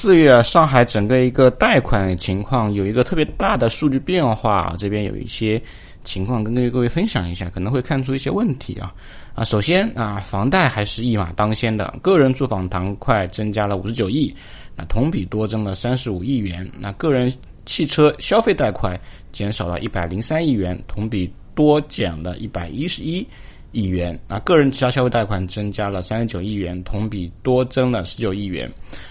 四月上海整个一个贷款情况有一个特别大的数据变化，这边有一些情况跟各位分享一下，可能会看出一些问题啊啊，首先啊，房贷还是一马当先的，个人住房贷款增加了五十九亿，那同比多增了三十五亿元，那个人汽车消费贷款减少了一百零三亿元，同比多减了一百一十一。亿元啊，个人其他消费贷款增加了三十九亿元，同比多增了十九亿元。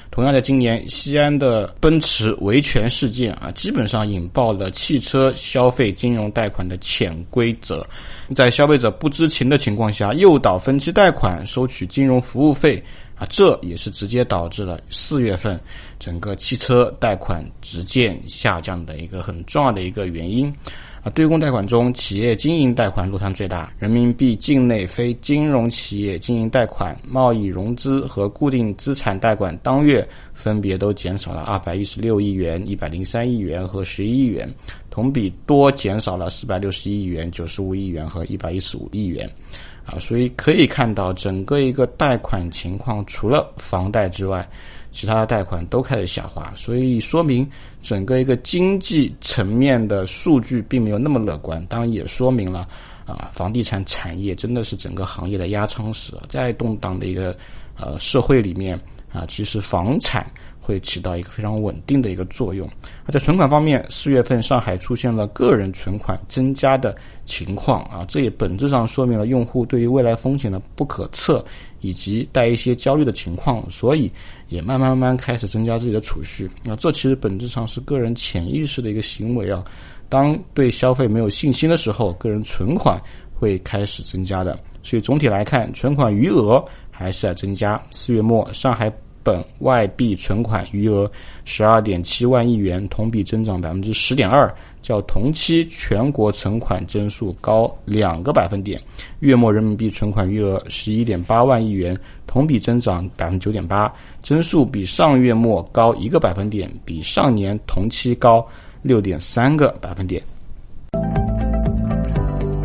同样的，今年西安的奔驰维权事件啊，基本上引爆了汽车消费金融贷款的潜规则，在消费者不知情的情况下诱导分期贷款收取金融服务费啊，这也是直接导致了四月份整个汽车贷款直线下降的一个很重要的一个原因。对公贷款中，企业经营贷款落差最大。人民币境内非金融企业经营贷款、贸易融资和固定资产贷款当月分别都减少了二百一十六亿元、一百零三亿元和十一亿元，同比多减少了四百六十亿元、九十五亿元和一百一十五亿元。啊，所以可以看到，整个一个贷款情况，除了房贷之外。其他的贷款都开始下滑，所以说明整个一个经济层面的数据并没有那么乐观。当然，也说明了啊，房地产产业真的是整个行业的压舱石。在动荡的一个呃社会里面啊，其实房产。会起到一个非常稳定的一个作用。而在存款方面，四月份上海出现了个人存款增加的情况啊，这也本质上说明了用户对于未来风险的不可测以及带一些焦虑的情况，所以也慢慢慢慢开始增加自己的储蓄。那这其实本质上是个人潜意识的一个行为啊。当对消费没有信心的时候，个人存款会开始增加的。所以总体来看，存款余额还是在增加。四月末，上海。本外币存款余额十二点七万亿元，同比增长百分之十点二，较同期全国存款增速高两个百分点。月末人民币存款余额十一点八万亿元，同比增长百分之九点八，增速比上月末高一个百分点，比上年同期高六点三个百分点。